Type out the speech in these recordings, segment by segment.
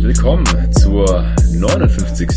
Willkommen zur 59.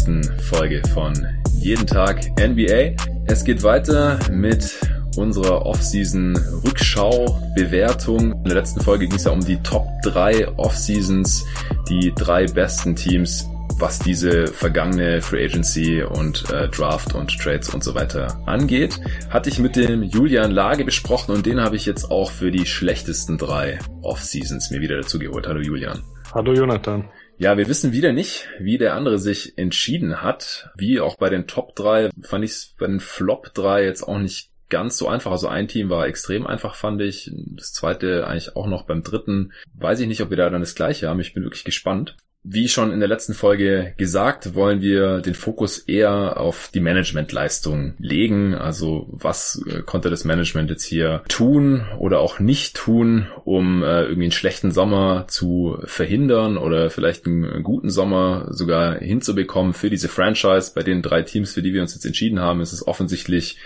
Folge von Jeden Tag NBA. Es geht weiter mit unserer Off-Season-Rückschau-Bewertung. In der letzten Folge ging es ja um die Top 3 Off-Seasons, die drei besten Teams, was diese vergangene Free Agency und äh, Draft und Trades und so weiter angeht. Hatte ich mit dem Julian Lage besprochen und den habe ich jetzt auch für die schlechtesten drei Off-Seasons mir wieder dazu geholt. Hallo Julian. Hallo Jonathan. Ja, wir wissen wieder nicht, wie der andere sich entschieden hat. Wie auch bei den Top 3 fand ich es bei den Flop 3 jetzt auch nicht ganz so einfach. Also ein Team war extrem einfach, fand ich. Das zweite eigentlich auch noch beim dritten. Weiß ich nicht, ob wir da dann das gleiche haben. Ich bin wirklich gespannt. Wie schon in der letzten Folge gesagt, wollen wir den Fokus eher auf die Managementleistung legen. Also was äh, konnte das Management jetzt hier tun oder auch nicht tun, um äh, irgendwie einen schlechten Sommer zu verhindern oder vielleicht einen guten Sommer sogar hinzubekommen für diese Franchise. Bei den drei Teams, für die wir uns jetzt entschieden haben, ist es offensichtlich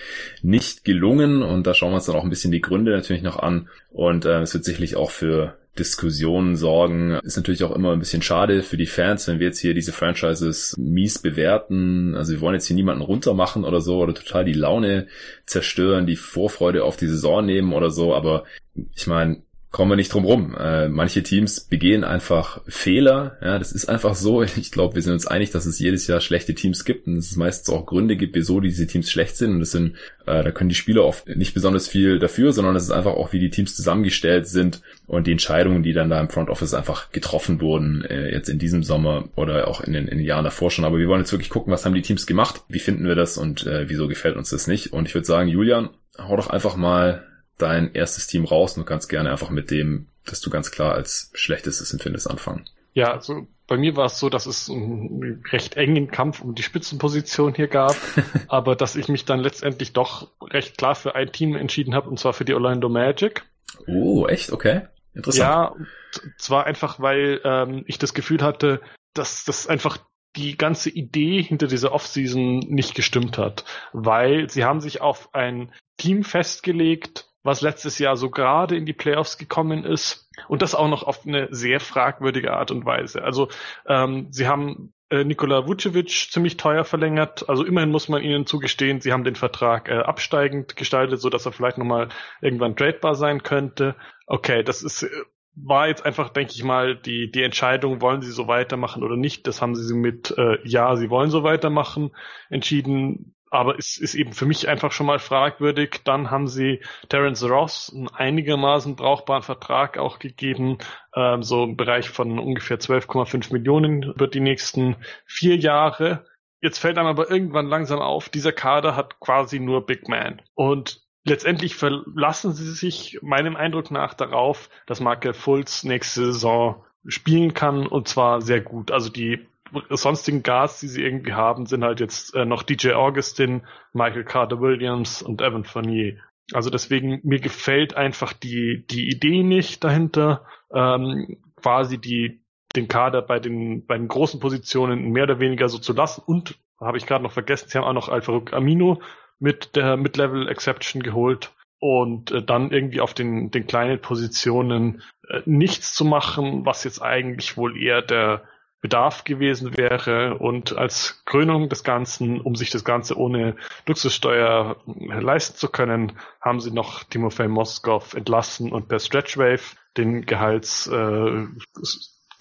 nicht gelungen und da schauen wir uns dann auch ein bisschen die Gründe natürlich noch an. Und äh, es wird sicherlich auch für Diskussionen sorgen. Ist natürlich auch immer ein bisschen schade für die Fans, wenn wir jetzt hier diese Franchises mies bewerten. Also wir wollen jetzt hier niemanden runtermachen oder so oder total die Laune zerstören, die Vorfreude auf die Saison nehmen oder so. Aber ich meine, kommen wir nicht drum rum. Äh, manche Teams begehen einfach Fehler. Ja, das ist einfach so. Ich glaube, wir sind uns einig, dass es jedes Jahr schlechte Teams gibt und dass es meistens auch Gründe gibt, wieso diese Teams schlecht sind. Und das sind, äh, da können die Spieler oft nicht besonders viel dafür, sondern es ist einfach auch, wie die Teams zusammengestellt sind und die Entscheidungen, die dann da im Front Office einfach getroffen wurden, äh, jetzt in diesem Sommer oder auch in den, in den Jahren davor schon. Aber wir wollen jetzt wirklich gucken, was haben die Teams gemacht, wie finden wir das und äh, wieso gefällt uns das nicht. Und ich würde sagen, Julian, hau doch einfach mal dein erstes Team raus und kannst gerne einfach mit dem, das du ganz klar als schlechtestes empfindest, anfangen. Ja, also bei mir war es so, dass es einen recht engen Kampf um die Spitzenposition hier gab, aber dass ich mich dann letztendlich doch recht klar für ein Team entschieden habe, und zwar für die Orlando Magic. Oh, echt? Okay. Interessant. Ja, zwar einfach, weil ähm, ich das Gefühl hatte, dass das einfach die ganze Idee hinter dieser Offseason nicht gestimmt hat, weil sie haben sich auf ein Team festgelegt, was letztes Jahr so gerade in die Playoffs gekommen ist und das auch noch auf eine sehr fragwürdige Art und Weise. Also ähm, sie haben äh, Nikola Vucevic ziemlich teuer verlängert. Also immerhin muss man ihnen zugestehen, sie haben den Vertrag äh, absteigend gestaltet, so dass er vielleicht nochmal irgendwann tradebar sein könnte. Okay, das ist äh, war jetzt einfach, denke ich mal, die, die Entscheidung, wollen sie so weitermachen oder nicht. Das haben sie mit äh, Ja, sie wollen so weitermachen entschieden aber es ist eben für mich einfach schon mal fragwürdig. Dann haben sie Terence Ross einen einigermaßen brauchbaren Vertrag auch gegeben, ähm, so im Bereich von ungefähr 12,5 Millionen über die nächsten vier Jahre. Jetzt fällt einem aber irgendwann langsam auf, dieser Kader hat quasi nur Big Man. Und letztendlich verlassen sie sich meinem Eindruck nach darauf, dass Michael Fultz nächste Saison spielen kann und zwar sehr gut. Also die sonstigen Gas, die sie irgendwie haben, sind halt jetzt äh, noch DJ Augustin, Michael Carter Williams und Evan Fournier. Also deswegen, mir gefällt einfach die, die Idee nicht dahinter, ähm, quasi die, den Kader bei den, bei den großen Positionen mehr oder weniger so zu lassen. Und, habe ich gerade noch vergessen, sie haben auch noch Alfaruk Amino mit der Mid-Level Exception geholt und äh, dann irgendwie auf den, den kleinen Positionen äh, nichts zu machen, was jetzt eigentlich wohl eher der, Bedarf gewesen wäre und als Krönung des Ganzen, um sich das Ganze ohne Luxussteuer leisten zu können, haben sie noch Timofey Moskov entlassen und per Stretchwave den Gehalts äh,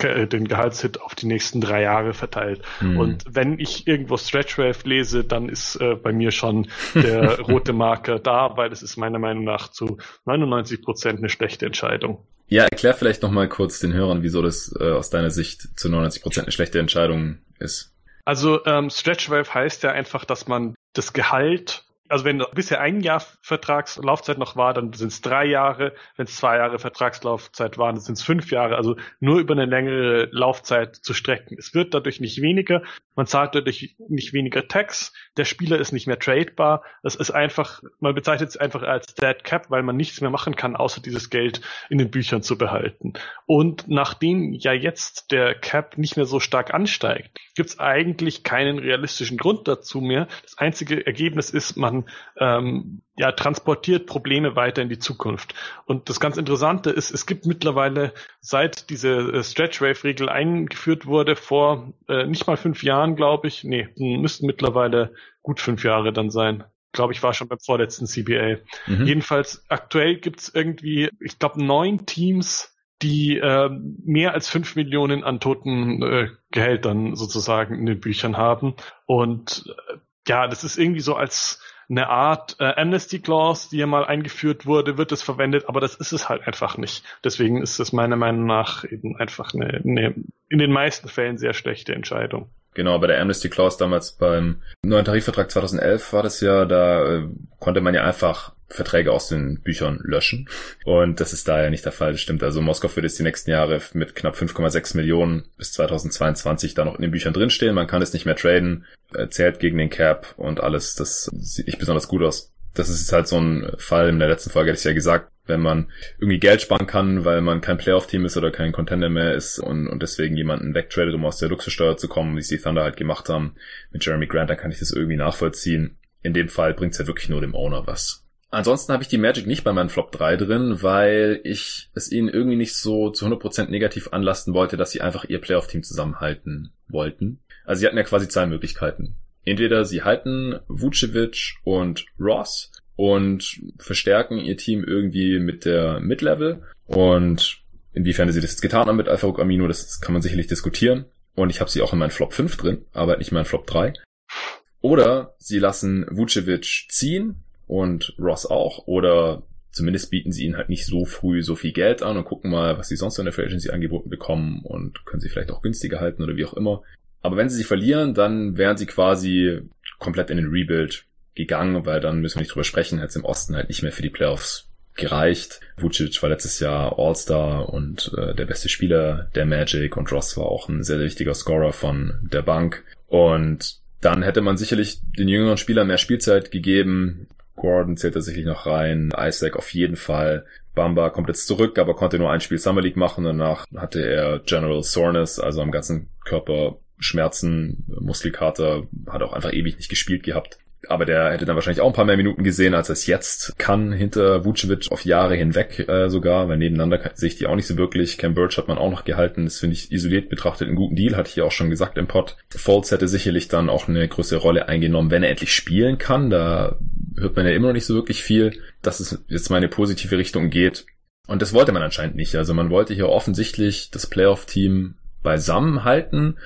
den Gehaltshit auf die nächsten drei Jahre verteilt. Mhm. Und wenn ich irgendwo Stretchwave lese, dann ist äh, bei mir schon der rote Marker da, weil es ist meiner Meinung nach zu 99 Prozent eine schlechte Entscheidung. Ja, erklär vielleicht nochmal kurz den Hörern, wieso das äh, aus deiner Sicht zu 99% eine schlechte Entscheidung ist. Also ähm, Stretchwave heißt ja einfach, dass man das Gehalt also wenn bisher ein Jahr Vertragslaufzeit noch war, dann sind es drei Jahre. Wenn es zwei Jahre Vertragslaufzeit waren, dann sind es fünf Jahre. Also nur über eine längere Laufzeit zu strecken. Es wird dadurch nicht weniger. Man zahlt dadurch nicht weniger Tax. Der Spieler ist nicht mehr tradebar. Es ist einfach, man bezeichnet es einfach als Dead Cap, weil man nichts mehr machen kann, außer dieses Geld in den Büchern zu behalten. Und nachdem ja jetzt der Cap nicht mehr so stark ansteigt, gibt es eigentlich keinen realistischen Grund dazu mehr. Das einzige Ergebnis ist, man ähm, ja, transportiert Probleme weiter in die Zukunft. Und das ganz Interessante ist, es gibt mittlerweile, seit diese äh, Stretch Wave Regel eingeführt wurde, vor äh, nicht mal fünf Jahren, glaube ich, nee, müssten mittlerweile gut fünf Jahre dann sein. Glaube ich, war schon beim vorletzten CBA. Mhm. Jedenfalls aktuell gibt es irgendwie, ich glaube, neun Teams, die äh, mehr als fünf Millionen an toten äh, Gehältern sozusagen in den Büchern haben. Und äh, ja, das ist irgendwie so als eine Art äh, Amnesty Clause, die ja mal eingeführt wurde, wird es verwendet, aber das ist es halt einfach nicht. Deswegen ist es meiner Meinung nach eben einfach eine, eine in den meisten Fällen sehr schlechte Entscheidung. Genau, bei der Amnesty Clause damals beim neuen Tarifvertrag 2011 war das ja, da äh, konnte man ja einfach Verträge aus den Büchern löschen. Und das ist da ja nicht der Fall. Das stimmt. Also Moskau wird jetzt die nächsten Jahre mit knapp 5,6 Millionen bis 2022 da noch in den Büchern drinstehen. Man kann es nicht mehr traden, zählt gegen den Cap und alles. Das sieht nicht besonders gut aus. Das ist jetzt halt so ein Fall. In der letzten Folge hatte ich ja gesagt, wenn man irgendwie Geld sparen kann, weil man kein Playoff-Team ist oder kein Contender mehr ist und, und deswegen jemanden wegtradet, um aus der Luxussteuer zu kommen, wie es die Thunder halt gemacht haben mit Jeremy Grant, dann kann ich das irgendwie nachvollziehen. In dem Fall bringt es ja wirklich nur dem Owner was. Ansonsten habe ich die Magic nicht bei meinem Flop 3 drin, weil ich es ihnen irgendwie nicht so zu 100% negativ anlasten wollte, dass sie einfach ihr Playoff-Team zusammenhalten wollten. Also sie hatten ja quasi zwei Möglichkeiten. Entweder sie halten Vucevic und Ross und verstärken ihr Team irgendwie mit der Mid-Level und inwiefern sie das jetzt getan haben mit Alpha Amino, das kann man sicherlich diskutieren. Und ich habe sie auch in meinen Flop 5 drin, aber nicht in meinen Flop 3. Oder sie lassen Vucevic ziehen, und Ross auch. Oder zumindest bieten sie ihnen halt nicht so früh so viel Geld an und gucken mal, was sie sonst in der Free Agency angeboten bekommen und können sie vielleicht auch günstiger halten oder wie auch immer. Aber wenn sie sie verlieren, dann wären sie quasi komplett in den Rebuild gegangen, weil dann müssen wir nicht drüber sprechen, hätte es im Osten halt nicht mehr für die Playoffs gereicht. Vucic war letztes Jahr All-Star und äh, der beste Spieler der Magic und Ross war auch ein sehr, sehr wichtiger Scorer von der Bank. Und dann hätte man sicherlich den jüngeren Spielern mehr Spielzeit gegeben. Gordon zählt da sicherlich noch rein, Isaac auf jeden Fall. Bamba kommt jetzt zurück, aber konnte nur ein Spiel Summer League machen. Danach hatte er General Soreness, also am ganzen Körper Schmerzen, Muskelkater, hat auch einfach ewig nicht gespielt gehabt aber der hätte dann wahrscheinlich auch ein paar mehr Minuten gesehen, als er es jetzt kann, hinter Vucevic auf Jahre hinweg äh, sogar, weil nebeneinander sehe ich die auch nicht so wirklich. Cam Birch hat man auch noch gehalten, das finde ich isoliert betrachtet einen guten Deal, hatte ich ja auch schon gesagt im Pod. Folds hätte sicherlich dann auch eine größere Rolle eingenommen, wenn er endlich spielen kann, da hört man ja immer noch nicht so wirklich viel, dass es jetzt mal in eine positive Richtung geht. Und das wollte man anscheinend nicht, also man wollte hier offensichtlich das Playoff-Team beisammen halten.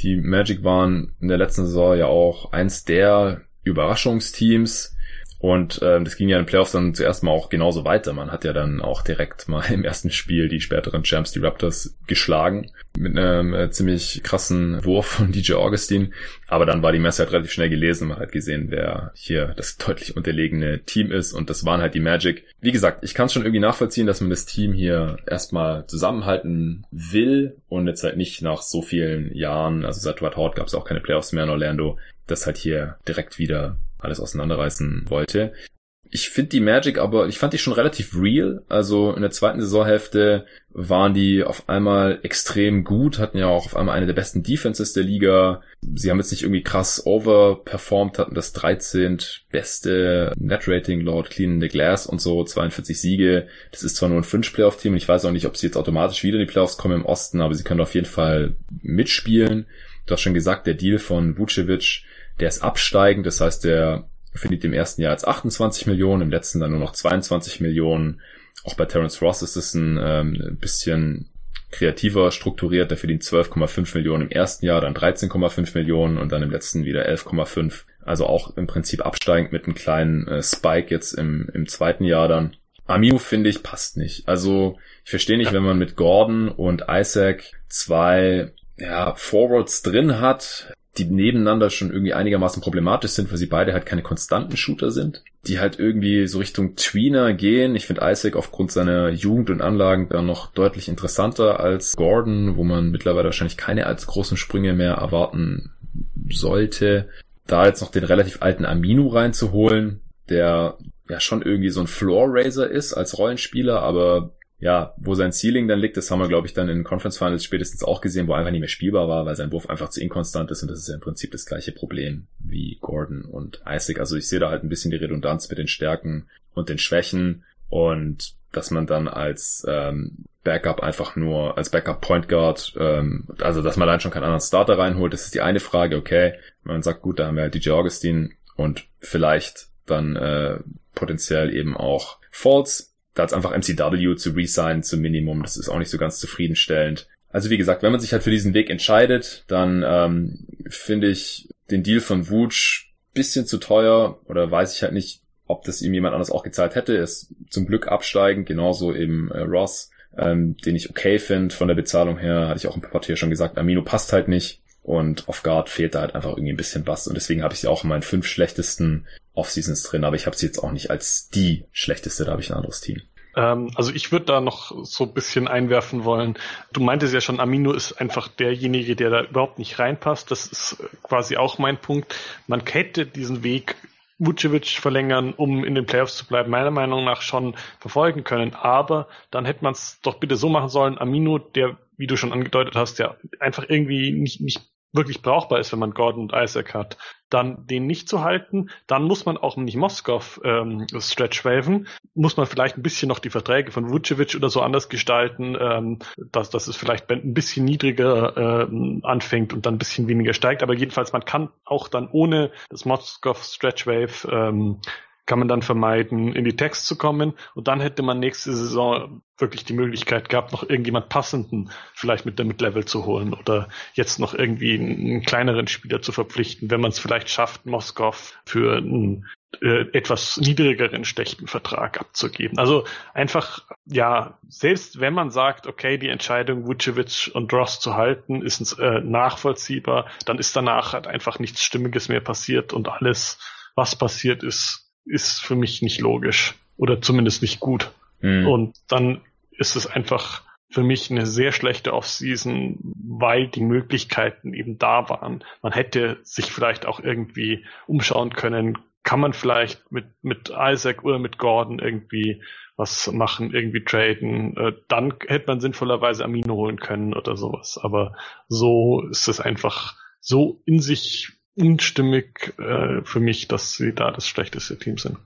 Die Magic waren in der letzten Saison ja auch eins der Überraschungsteams. Und äh, das ging ja in den Playoffs dann zuerst mal auch genauso weiter. Man hat ja dann auch direkt mal im ersten Spiel die späteren Champs, die Raptors, geschlagen. Mit einem äh, ziemlich krassen Wurf von DJ Augustin. Aber dann war die Messe halt relativ schnell gelesen. Man hat gesehen, wer hier das deutlich unterlegene Team ist. Und das waren halt die Magic. Wie gesagt, ich kann schon irgendwie nachvollziehen, dass man das Team hier erstmal zusammenhalten will. Und jetzt halt nicht nach so vielen Jahren, also seit Dwight Howard gab es auch keine Playoffs mehr in Orlando, das halt hier direkt wieder alles auseinanderreißen wollte. Ich finde die Magic aber, ich fand die schon relativ real. Also in der zweiten Saisonhälfte waren die auf einmal extrem gut, hatten ja auch auf einmal eine der besten Defenses der Liga. Sie haben jetzt nicht irgendwie krass overperformed, hatten das 13. beste Net-Rating laut Clean the Glass und so, 42 Siege. Das ist zwar nur ein 5-Playoff-Team ich weiß auch nicht, ob sie jetzt automatisch wieder in die Playoffs kommen im Osten, aber sie können auf jeden Fall mitspielen. Du hast schon gesagt, der Deal von Vucevic der ist absteigend, das heißt, der verdient im ersten Jahr jetzt 28 Millionen, im letzten dann nur noch 22 Millionen. Auch bei Terence Ross ist es ein ähm, bisschen kreativer strukturiert. Der verdient 12,5 Millionen im ersten Jahr, dann 13,5 Millionen und dann im letzten wieder 11,5. Also auch im Prinzip absteigend mit einem kleinen äh, Spike jetzt im, im zweiten Jahr dann. Amiu finde ich passt nicht. Also ich verstehe nicht, wenn man mit Gordon und Isaac zwei ja, Forwards drin hat, die nebeneinander schon irgendwie einigermaßen problematisch sind, weil sie beide halt keine konstanten Shooter sind, die halt irgendwie so Richtung Tweener gehen. Ich finde Isaac aufgrund seiner Jugend und Anlagen dann noch deutlich interessanter als Gordon, wo man mittlerweile wahrscheinlich keine als großen Sprünge mehr erwarten sollte. Da jetzt noch den relativ alten Aminu reinzuholen, der ja schon irgendwie so ein Floor Raiser ist als Rollenspieler, aber ja, wo sein Ceiling dann liegt, das haben wir, glaube ich, dann in Conference Finals spätestens auch gesehen, wo einfach nicht mehr spielbar war, weil sein Wurf einfach zu inkonstant ist und das ist ja im Prinzip das gleiche Problem wie Gordon und Isaac. Also ich sehe da halt ein bisschen die Redundanz mit den Stärken und den Schwächen und dass man dann als ähm, Backup einfach nur, als Backup Point Guard, ähm, also dass man dann schon keinen anderen Starter reinholt, das ist die eine Frage, okay. Man sagt, gut, da haben wir halt DJ Augustin und vielleicht dann äh, potenziell eben auch Falls, da als einfach MCW zu resignen zum Minimum, das ist auch nicht so ganz zufriedenstellend. Also wie gesagt, wenn man sich halt für diesen Weg entscheidet, dann ähm, finde ich den Deal von Wooch bisschen zu teuer oder weiß ich halt nicht, ob das ihm jemand anders auch gezahlt hätte. Er ist zum Glück absteigend, genauso eben äh, Ross, ähm, den ich okay finde von der Bezahlung her, hatte ich auch im Papier schon gesagt, Amino passt halt nicht und auf Guard fehlt da halt einfach irgendwie ein bisschen was und deswegen habe ich sie auch in meinen fünf schlechtesten Off-Seasons drin, aber ich habe sie jetzt auch nicht als die schlechteste, da habe ich ein anderes Team. Ähm, also ich würde da noch so ein bisschen einwerfen wollen. Du meintest ja schon, Amino ist einfach derjenige, der da überhaupt nicht reinpasst. Das ist quasi auch mein Punkt. Man hätte diesen Weg Vucevic verlängern, um in den Playoffs zu bleiben, meiner Meinung nach schon verfolgen können. Aber dann hätte man es doch bitte so machen sollen, Amino, der, wie du schon angedeutet hast, ja einfach irgendwie nicht, nicht wirklich brauchbar ist, wenn man Gordon und Isaac hat, dann den nicht zu halten, dann muss man auch nicht Moskov ähm, stretch waven, muss man vielleicht ein bisschen noch die Verträge von Vucevic oder so anders gestalten, ähm, dass, dass es vielleicht ein bisschen niedriger äh, anfängt und dann ein bisschen weniger steigt, aber jedenfalls man kann auch dann ohne das Moskov stretch wave ähm, kann man dann vermeiden, in die Text zu kommen. Und dann hätte man nächste Saison wirklich die Möglichkeit gehabt, noch irgendjemand passenden vielleicht mit der Mid-Level zu holen oder jetzt noch irgendwie einen, kleineren Spieler zu verpflichten, wenn man es vielleicht schafft, Moskov für einen äh, etwas niedrigeren schlechten Vertrag abzugeben. Also einfach, ja, selbst wenn man sagt, okay, die Entscheidung, Vucevic und Ross zu halten, ist äh, nachvollziehbar, dann ist danach halt einfach nichts Stimmiges mehr passiert und alles, was passiert ist, ist für mich nicht logisch oder zumindest nicht gut. Mhm. Und dann ist es einfach für mich eine sehr schlechte Offseason, weil die Möglichkeiten eben da waren. Man hätte sich vielleicht auch irgendwie umschauen können, kann man vielleicht mit, mit Isaac oder mit Gordon irgendwie was machen, irgendwie traden. Äh, dann hätte man sinnvollerweise Amino holen können oder sowas. Aber so ist es einfach so in sich unstimmig äh, für mich, dass sie da das schlechteste Team sind.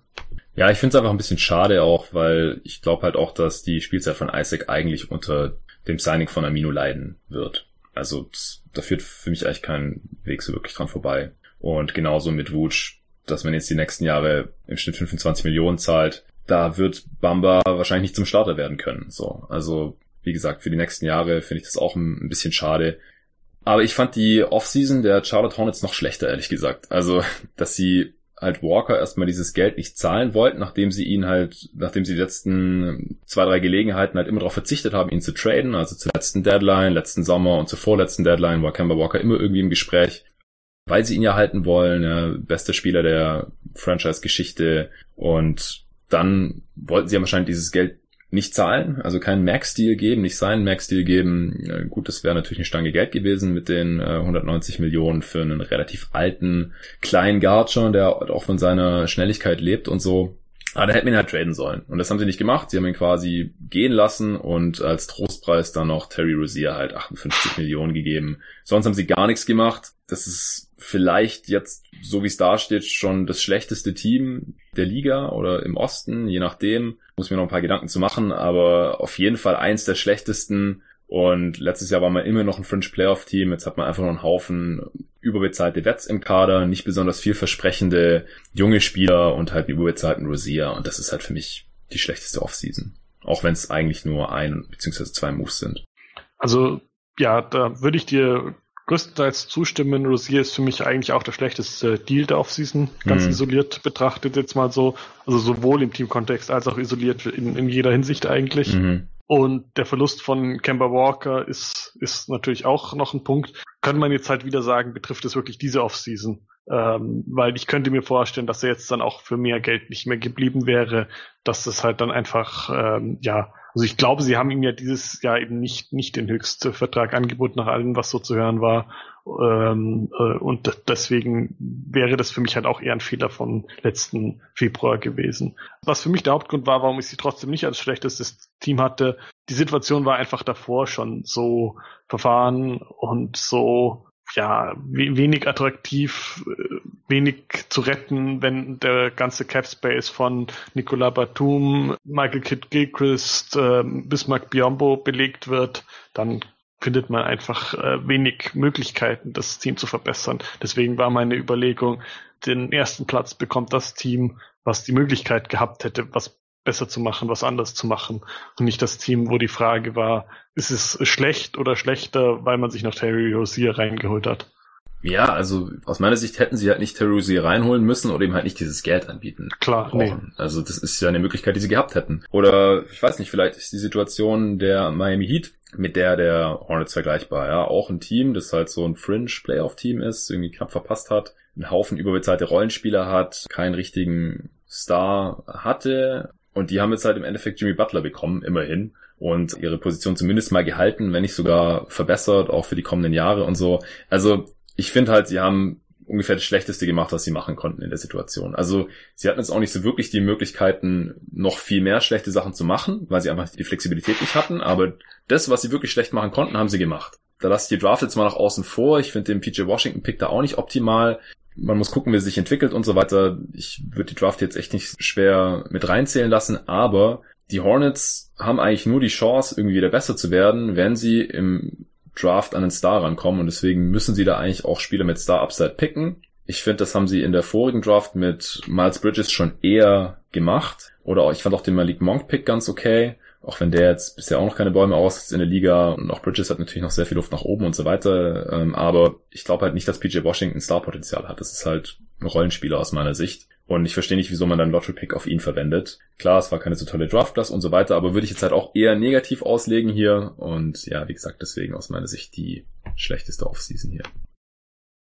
Ja, ich finde es einfach ein bisschen schade auch, weil ich glaube halt auch, dass die Spielzeit von Isaac eigentlich unter dem Signing von Amino leiden wird. Also da führt für mich eigentlich kein Weg so wirklich dran vorbei. Und genauso mit Wutsch, dass man jetzt die nächsten Jahre im Schnitt 25 Millionen zahlt, da wird Bamba wahrscheinlich nicht zum Starter werden können. So, also wie gesagt, für die nächsten Jahre finde ich das auch ein bisschen schade. Aber ich fand die Offseason der Charlotte Hornets noch schlechter, ehrlich gesagt. Also, dass sie halt Walker erstmal dieses Geld nicht zahlen wollten, nachdem sie ihn halt, nachdem sie die letzten zwei, drei Gelegenheiten halt immer darauf verzichtet haben, ihn zu traden. Also zur letzten Deadline, letzten Sommer und zur vorletzten Deadline war Kemba Walker immer irgendwie im Gespräch, weil sie ihn ja halten wollen, ja, bester Spieler der Franchise-Geschichte. Und dann wollten sie ja wahrscheinlich dieses Geld nicht zahlen, also keinen Max-Deal geben, nicht seinen Max-Deal geben. Gut, das wäre natürlich eine Stange Geld gewesen mit den 190 äh, Millionen für einen relativ alten kleinen Guard schon, der auch von seiner Schnelligkeit lebt und so. Aber da hätten wir ihn halt traden sollen. Und das haben sie nicht gemacht. Sie haben ihn quasi gehen lassen und als Trostpreis dann noch Terry Rozier halt 58 Millionen gegeben. Sonst haben sie gar nichts gemacht. Das ist vielleicht jetzt, so wie es da steht, schon das schlechteste Team der Liga oder im Osten, je nachdem. Muss mir noch ein paar Gedanken zu machen, aber auf jeden Fall eins der schlechtesten. Und letztes Jahr war man immer noch ein Fringe Playoff Team. Jetzt hat man einfach noch einen Haufen überbezahlte Vets im Kader, nicht besonders vielversprechende junge Spieler und halt einen überbezahlten Rosier. Und das ist halt für mich die schlechteste Offseason. Auch wenn es eigentlich nur ein bzw. zwei Moves sind. Also ja, da würde ich dir größtenteils zustimmen. Rosier ist für mich eigentlich auch der schlechteste Deal der Offseason, ganz mhm. isoliert betrachtet jetzt mal so. Also sowohl im Teamkontext als auch isoliert in, in jeder Hinsicht eigentlich. Mhm. Und der Verlust von Kemba Walker ist, ist natürlich auch noch ein Punkt. Kann man jetzt halt wieder sagen, betrifft es wirklich diese Offseason? Ähm, weil ich könnte mir vorstellen, dass er jetzt dann auch für mehr Geld nicht mehr geblieben wäre, dass das halt dann einfach, ähm, ja, also ich glaube, sie haben ihm ja dieses Jahr eben nicht, nicht den höchsten Vertrag angeboten, nach allem, was so zu hören war. Ähm, äh, und deswegen wäre das für mich halt auch eher ein Fehler von letzten Februar gewesen. Was für mich der Hauptgrund war, warum ich sie trotzdem nicht als schlechtestes Team hatte, die Situation war einfach davor schon so verfahren und so ja, wenig attraktiv, äh, wenig zu retten, wenn der ganze Cap Space von Nicolas Batum, Michael Kidd Gilchrist, äh, Bismarck Biombo belegt wird, dann findet man einfach äh, wenig Möglichkeiten, das Team zu verbessern. Deswegen war meine Überlegung, den ersten Platz bekommt das Team, was die Möglichkeit gehabt hätte, was besser zu machen, was anders zu machen. Und nicht das Team, wo die Frage war, ist es schlecht oder schlechter, weil man sich noch Terry Rozier reingeholt hat. Ja, also aus meiner Sicht hätten sie halt nicht Terry Rozier reinholen müssen oder ihm halt nicht dieses Geld anbieten. Klar, nee. Also das ist ja eine Möglichkeit, die sie gehabt hätten. Oder ich weiß nicht, vielleicht ist die Situation der Miami Heat mit der der Hornets vergleichbar. Ja, auch ein Team, das halt so ein Fringe-Playoff-Team ist, irgendwie knapp verpasst hat, einen Haufen überbezahlte Rollenspieler hat, keinen richtigen Star hatte, und die haben jetzt halt im Endeffekt Jimmy Butler bekommen, immerhin. Und ihre Position zumindest mal gehalten, wenn nicht sogar verbessert, auch für die kommenden Jahre und so. Also ich finde halt, sie haben ungefähr das Schlechteste gemacht, was sie machen konnten in der Situation. Also sie hatten jetzt auch nicht so wirklich die Möglichkeiten, noch viel mehr schlechte Sachen zu machen, weil sie einfach die Flexibilität nicht hatten. Aber das, was sie wirklich schlecht machen konnten, haben sie gemacht. Da lasse ich die Draft jetzt mal nach außen vor. Ich finde den PJ Washington Pick da auch nicht optimal man muss gucken, wie es sich entwickelt und so weiter. Ich würde die Draft jetzt echt nicht schwer mit reinzählen lassen, aber die Hornets haben eigentlich nur die Chance, irgendwie wieder besser zu werden, wenn sie im Draft an den Star rankommen und deswegen müssen sie da eigentlich auch Spieler mit Star Upside picken. Ich finde, das haben sie in der vorigen Draft mit Miles Bridges schon eher gemacht. Oder auch, ich fand auch den Malik Monk Pick ganz okay. Auch wenn der jetzt bisher auch noch keine Bäume aussetzt in der Liga und auch Bridges hat natürlich noch sehr viel Luft nach oben und so weiter. Ähm, aber ich glaube halt nicht, dass PJ Washington Starpotenzial hat. Das ist halt ein Rollenspieler aus meiner Sicht. Und ich verstehe nicht, wieso man dann Lottery Pick auf ihn verwendet. Klar, es war keine so tolle Draft Class und so weiter, aber würde ich jetzt halt auch eher negativ auslegen hier. Und ja, wie gesagt, deswegen aus meiner Sicht die schlechteste Offseason hier.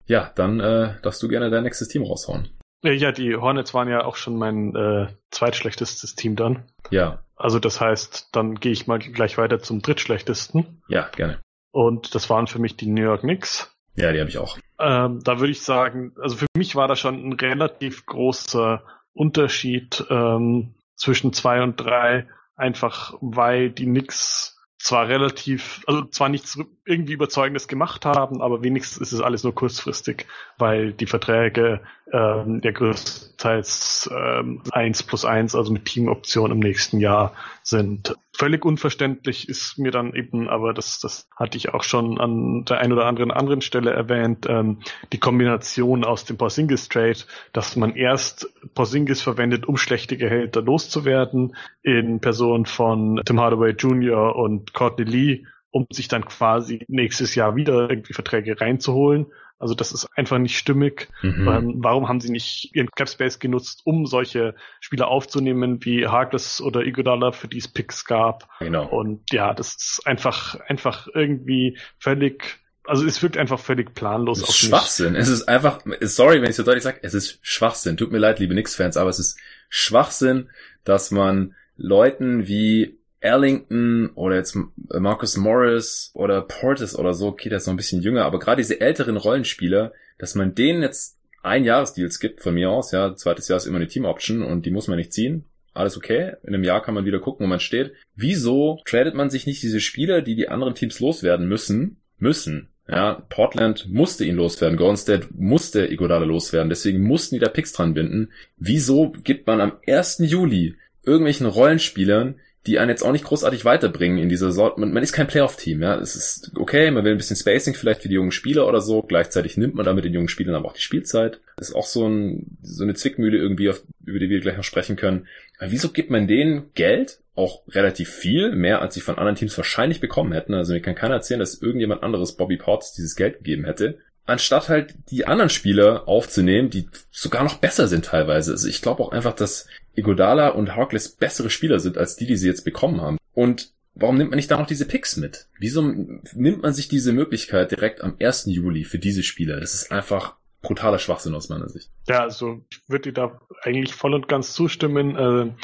Ja, dann äh, darfst du gerne dein nächstes Team raushauen. Ja, die Hornets waren ja auch schon mein äh, zweitschlechtestes Team dann. Ja. Also das heißt, dann gehe ich mal gleich weiter zum drittschlechtesten. Ja, gerne. Und das waren für mich die New York Knicks. Ja, die habe ich auch. Ähm, da würde ich sagen, also für mich war da schon ein relativ großer Unterschied ähm, zwischen zwei und drei, einfach weil die Knicks zwar relativ, also zwar nichts irgendwie Überzeugendes gemacht haben, aber wenigstens ist es alles nur kurzfristig, weil die Verträge ähm, ja größtenteils ähm, 1 plus 1, also mit Teamoption im nächsten Jahr sind. Völlig unverständlich ist mir dann eben, aber das, das hatte ich auch schon an der einen oder anderen anderen Stelle erwähnt, ähm, die Kombination aus dem Porzingis Trade, dass man erst Porzingis verwendet, um schlechte Gehälter loszuwerden, in Person von Tim Hardaway Jr. und Courtney Lee, um sich dann quasi nächstes Jahr wieder irgendwie Verträge reinzuholen also das ist einfach nicht stimmig. Mhm. Ähm, warum haben sie nicht ihren Capspace genutzt, um solche Spieler aufzunehmen wie Harkless oder Iguodala, für die es Picks gab? Genau. Und ja, das ist einfach, einfach irgendwie völlig also es wirkt einfach völlig planlos. Es ist Schwachsinn. Mich. Es ist einfach, sorry, wenn ich so deutlich sage, es ist Schwachsinn. Tut mir leid, liebe Knicks-Fans, aber es ist Schwachsinn, dass man Leuten wie Erlington oder jetzt Marcus Morris oder Portis oder so, okay, der ist noch ein bisschen jünger, aber gerade diese älteren Rollenspieler, dass man denen jetzt ein Jahresdeals gibt von mir aus, ja, zweites Jahr ist immer eine Team-Option und die muss man nicht ziehen. Alles okay. In einem Jahr kann man wieder gucken, wo man steht. Wieso tradet man sich nicht diese Spieler, die die anderen Teams loswerden müssen, müssen? Ja, Portland musste ihn loswerden, Golden State musste Iguodala loswerden, deswegen mussten die da Picks dran binden. Wieso gibt man am 1. Juli irgendwelchen Rollenspielern die einen jetzt auch nicht großartig weiterbringen in dieser Sorte. Man, man ist kein Playoff-Team, ja. Es ist okay, man will ein bisschen Spacing vielleicht für die jungen Spieler oder so. Gleichzeitig nimmt man damit den jungen Spielern aber auch die Spielzeit. Das ist auch so, ein, so eine Zwickmühle irgendwie, auf, über die wir gleich noch sprechen können. Aber wieso gibt man denen Geld? Auch relativ viel, mehr als sie von anderen Teams wahrscheinlich bekommen hätten. Also mir kann keiner erzählen, dass irgendjemand anderes Bobby Ports dieses Geld gegeben hätte anstatt halt die anderen Spieler aufzunehmen, die sogar noch besser sind teilweise. Also ich glaube auch einfach, dass Igodala und Harkless bessere Spieler sind als die, die sie jetzt bekommen haben. Und warum nimmt man nicht da noch diese Picks mit? Wieso nimmt man sich diese Möglichkeit direkt am 1. Juli für diese Spieler? Das ist einfach brutaler Schwachsinn aus meiner Sicht. Ja, also ich würde dir da eigentlich voll und ganz zustimmen.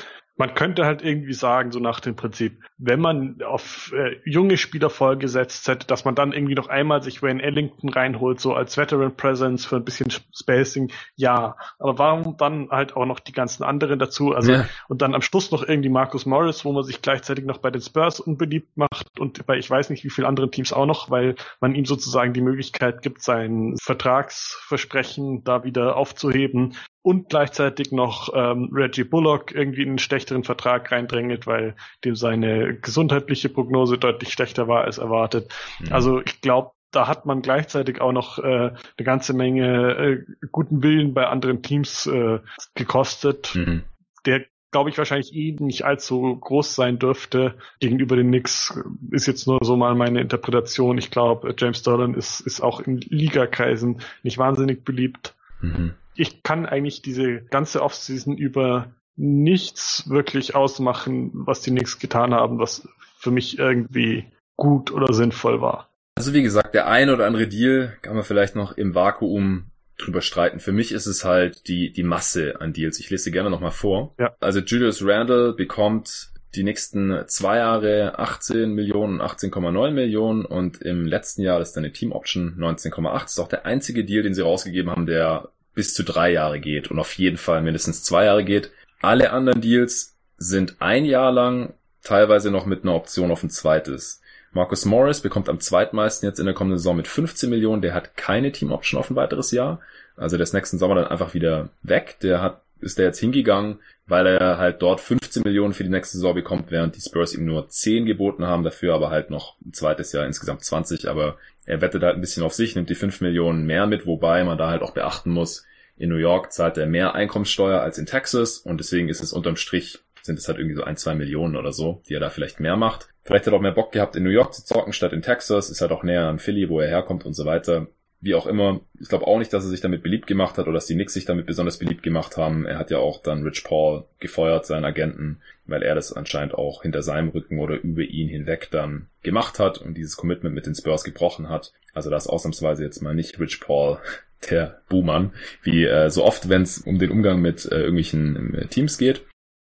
Man könnte halt irgendwie sagen, so nach dem Prinzip, wenn man auf äh, junge Spieler vorgesetzt hätte, dass man dann irgendwie noch einmal sich Wayne Ellington reinholt, so als Veteran Presence für ein bisschen Spacing, ja. Aber warum dann halt auch noch die ganzen anderen dazu? Also, ja. und dann am Schluss noch irgendwie Marcus Morris, wo man sich gleichzeitig noch bei den Spurs unbeliebt macht und bei ich weiß nicht wie vielen anderen Teams auch noch, weil man ihm sozusagen die Möglichkeit gibt, sein Vertragsversprechen da wieder aufzuheben und gleichzeitig noch ähm, Reggie Bullock irgendwie in einen schlechteren Vertrag reindrängelt, weil dem seine gesundheitliche Prognose deutlich schlechter war als erwartet. Mhm. Also ich glaube, da hat man gleichzeitig auch noch äh, eine ganze Menge äh, guten Willen bei anderen Teams äh, gekostet, mhm. der glaube ich wahrscheinlich eh nicht allzu groß sein dürfte gegenüber den Knicks. Ist jetzt nur so mal meine Interpretation. Ich glaube, James Dolan ist, ist auch in Ligakreisen nicht wahnsinnig beliebt. Mhm ich kann eigentlich diese ganze Offseason über nichts wirklich ausmachen, was die Knicks getan haben, was für mich irgendwie gut oder sinnvoll war. Also wie gesagt, der ein oder andere Deal kann man vielleicht noch im Vakuum drüber streiten. Für mich ist es halt die, die Masse an Deals. Ich lese gerne nochmal vor. Ja. Also Julius Randle bekommt die nächsten zwei Jahre 18 Millionen, 18,9 Millionen und im letzten Jahr ist dann eine Team Option 19,8. Das ist auch der einzige Deal, den sie rausgegeben haben, der bis zu drei Jahre geht und auf jeden Fall mindestens zwei Jahre geht. Alle anderen Deals sind ein Jahr lang, teilweise noch mit einer Option auf ein zweites. Marcus Morris bekommt am zweitmeisten jetzt in der kommenden Saison mit 15 Millionen. Der hat keine Team Option auf ein weiteres Jahr. Also der ist nächsten Sommer dann einfach wieder weg. Der hat, ist der jetzt hingegangen, weil er halt dort 15 Millionen für die nächste Saison bekommt, während die Spurs ihm nur 10 geboten haben, dafür aber halt noch ein zweites Jahr insgesamt 20. Aber er wettet halt ein bisschen auf sich, nimmt die 5 Millionen mehr mit, wobei man da halt auch beachten muss, in New York zahlt er mehr Einkommenssteuer als in Texas und deswegen ist es unterm Strich sind es halt irgendwie so ein, zwei Millionen oder so, die er da vielleicht mehr macht. Vielleicht hat er auch mehr Bock gehabt, in New York zu zocken statt in Texas, ist halt auch näher an Philly, wo er herkommt und so weiter. Wie auch immer, ich glaube auch nicht, dass er sich damit beliebt gemacht hat oder dass die Knicks sich damit besonders beliebt gemacht haben. Er hat ja auch dann Rich Paul gefeuert, seinen Agenten, weil er das anscheinend auch hinter seinem Rücken oder über ihn hinweg dann gemacht hat und dieses Commitment mit den Spurs gebrochen hat. Also da ist ausnahmsweise jetzt mal nicht Rich Paul der Buhmann, wie äh, so oft, wenn es um den Umgang mit äh, irgendwelchen äh, Teams geht.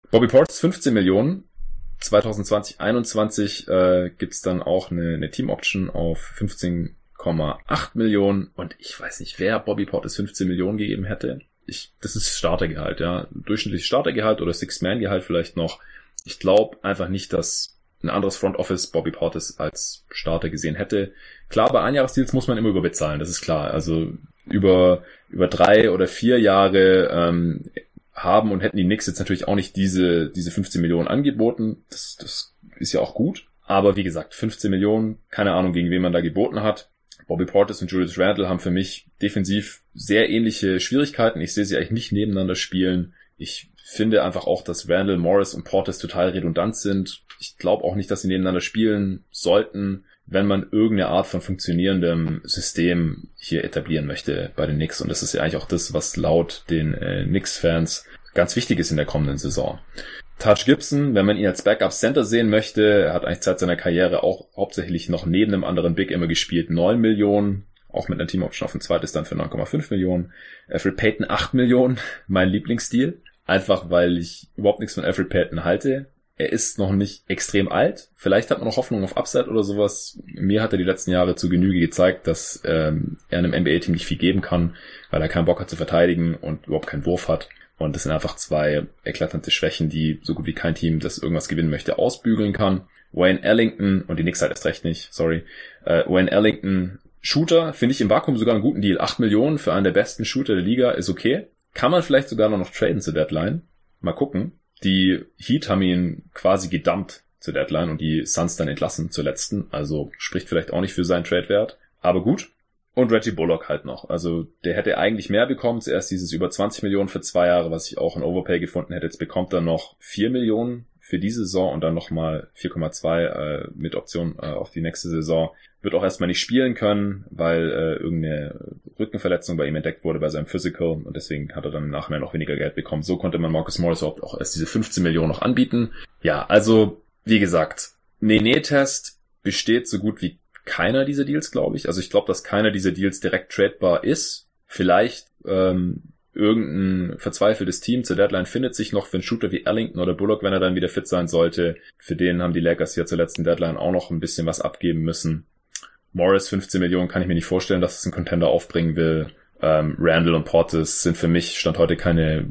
Bobby Portis 15 Millionen. 2020, 21 äh, gibt dann auch eine, eine Team-Option auf 15,8 Millionen und ich weiß nicht, wer Bobby Portis 15 Millionen gegeben hätte. Ich, das ist Startergehalt, ja. Durchschnittliches Startergehalt oder Six-Man-Gehalt vielleicht noch. Ich glaube einfach nicht, dass ein anderes Front Office Bobby Portis als Starter gesehen hätte. Klar, bei Einjahresdeals muss man immer überbezahlen, das ist klar. Also über, über drei oder vier Jahre ähm, haben und hätten die Knicks jetzt natürlich auch nicht diese, diese 15 Millionen angeboten. Das, das ist ja auch gut. Aber wie gesagt, 15 Millionen, keine Ahnung, gegen wen man da geboten hat. Bobby Portis und Julius Randle haben für mich defensiv sehr ähnliche Schwierigkeiten. Ich sehe sie eigentlich nicht nebeneinander spielen. Ich finde einfach auch, dass Randall, Morris und Portis total redundant sind. Ich glaube auch nicht, dass sie nebeneinander spielen sollten wenn man irgendeine Art von funktionierendem System hier etablieren möchte bei den Knicks. Und das ist ja eigentlich auch das, was laut den äh, Knicks-Fans ganz wichtig ist in der kommenden Saison. Touch Gibson, wenn man ihn als Backup Center sehen möchte, hat eigentlich seit seiner Karriere auch hauptsächlich noch neben einem anderen Big immer gespielt, 9 Millionen, auch mit einer Team-Option auf ein zweites dann für 9,5 Millionen. Alfred Payton 8 Millionen, mein Lieblingsstil. Einfach weil ich überhaupt nichts von Alfred Payton halte er ist noch nicht extrem alt. Vielleicht hat man noch Hoffnung auf Upside oder sowas. Mir hat er die letzten Jahre zu Genüge gezeigt, dass ähm, er einem NBA-Team nicht viel geben kann, weil er keinen Bock hat zu verteidigen und überhaupt keinen Wurf hat. Und das sind einfach zwei eklatante Schwächen, die so gut wie kein Team, das irgendwas gewinnen möchte, ausbügeln kann. Wayne Ellington, und die Knicks halt erst recht nicht, sorry. Äh, Wayne Ellington, Shooter, finde ich im Vakuum sogar einen guten Deal. 8 Millionen für einen der besten Shooter der Liga ist okay. Kann man vielleicht sogar noch traden zur Deadline. Mal gucken. Die Heat haben ihn quasi gedumpt zur Deadline und die Suns dann entlassen zur letzten. Also spricht vielleicht auch nicht für seinen Trade-Wert. Aber gut. Und Reggie Bullock halt noch. Also der hätte eigentlich mehr bekommen. Zuerst dieses über 20 Millionen für zwei Jahre, was ich auch in Overpay gefunden hätte. Jetzt bekommt er noch 4 Millionen für diese Saison und dann nochmal 4,2 äh, mit Option äh, auf die nächste Saison. Wird auch erstmal nicht spielen können, weil äh, irgendeine Rückenverletzung bei ihm entdeckt wurde bei seinem Physical und deswegen hat er dann nachher noch weniger Geld bekommen. So konnte man Marcus Morris auch erst diese 15 Millionen noch anbieten. Ja, also wie gesagt, Nene-Test besteht so gut wie keiner dieser Deals, glaube ich. Also ich glaube, dass keiner dieser Deals direkt tradebar ist. Vielleicht ähm, irgendein verzweifeltes Team zur Deadline findet sich noch für einen Shooter wie Ellington oder Bullock, wenn er dann wieder fit sein sollte. Für den haben die Lakers ja zur letzten Deadline auch noch ein bisschen was abgeben müssen. Morris 15 Millionen kann ich mir nicht vorstellen, dass es ein Contender aufbringen will. Ähm, Randall und Portis sind für mich stand heute keine